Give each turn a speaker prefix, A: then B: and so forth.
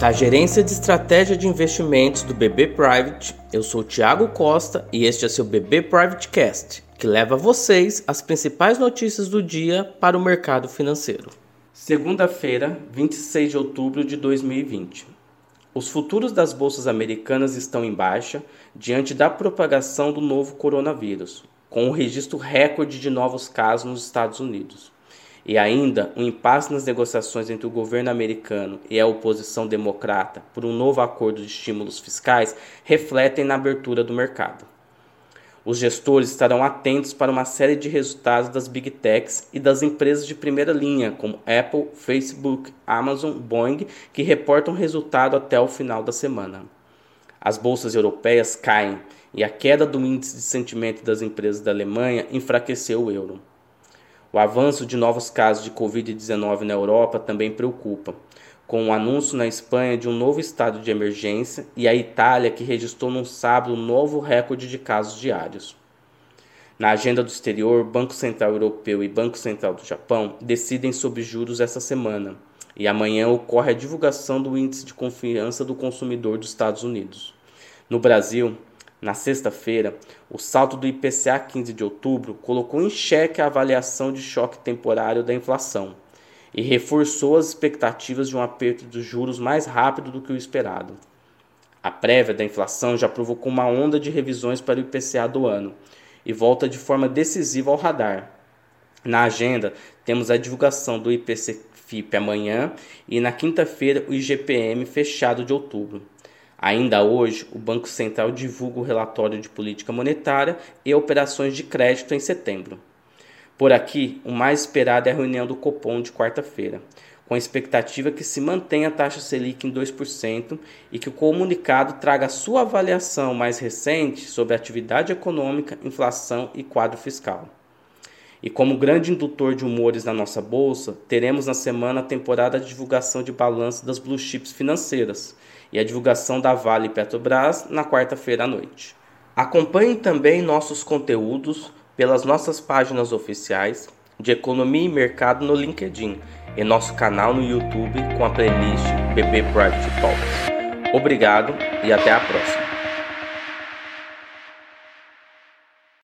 A: Da Gerência de Estratégia de Investimentos do BB Private, eu sou Tiago Costa e este é seu BB Private Cast, que leva a vocês as principais notícias do dia para o mercado financeiro. Segunda-feira, 26 de outubro de 2020. Os futuros das bolsas americanas estão em baixa diante da propagação do novo coronavírus, com um registro recorde de novos casos nos Estados Unidos. E ainda um impasse nas negociações entre o governo americano e a oposição democrata por um novo acordo de estímulos fiscais refletem na abertura do mercado. Os gestores estarão atentos para uma série de resultados das big techs e das empresas de primeira linha, como Apple, Facebook, Amazon, Boeing, que reportam resultado até o final da semana. As bolsas europeias caem e a queda do índice de sentimento das empresas da Alemanha enfraqueceu o euro. O avanço de novos casos de Covid-19 na Europa também preocupa com o anúncio na Espanha de um novo estado de emergência e a Itália, que registrou no sábado um novo recorde de casos diários. Na agenda do exterior, Banco Central Europeu e Banco Central do Japão decidem sobre juros essa semana, e amanhã ocorre a divulgação do Índice de Confiança do Consumidor dos Estados Unidos. No Brasil, na sexta-feira, o salto do IPCA 15 de outubro colocou em xeque a avaliação de choque temporário da inflação e reforçou as expectativas de um aperto dos juros mais rápido do que o esperado. A prévia da inflação já provocou uma onda de revisões para o IPCA do ano e volta de forma decisiva ao radar. Na agenda, temos a divulgação do IPC-FIP amanhã e na quinta-feira o IGPM fechado de outubro. Ainda hoje, o Banco Central divulga o relatório de política monetária e operações de crédito em setembro. Por aqui, o mais esperado é a reunião do Copom de quarta-feira, com a expectativa que se mantenha a taxa Selic em 2% e que o comunicado traga sua avaliação mais recente sobre atividade econômica, inflação e quadro fiscal. E como grande indutor de humores na nossa bolsa, teremos na semana a temporada de divulgação de balanço das blue chips financeiras e a divulgação da Vale Petrobras na quarta-feira à noite. Acompanhe também nossos conteúdos pelas nossas páginas oficiais de Economia e Mercado no LinkedIn e nosso canal no YouTube com a playlist BB Private Talks. Obrigado e até a próxima.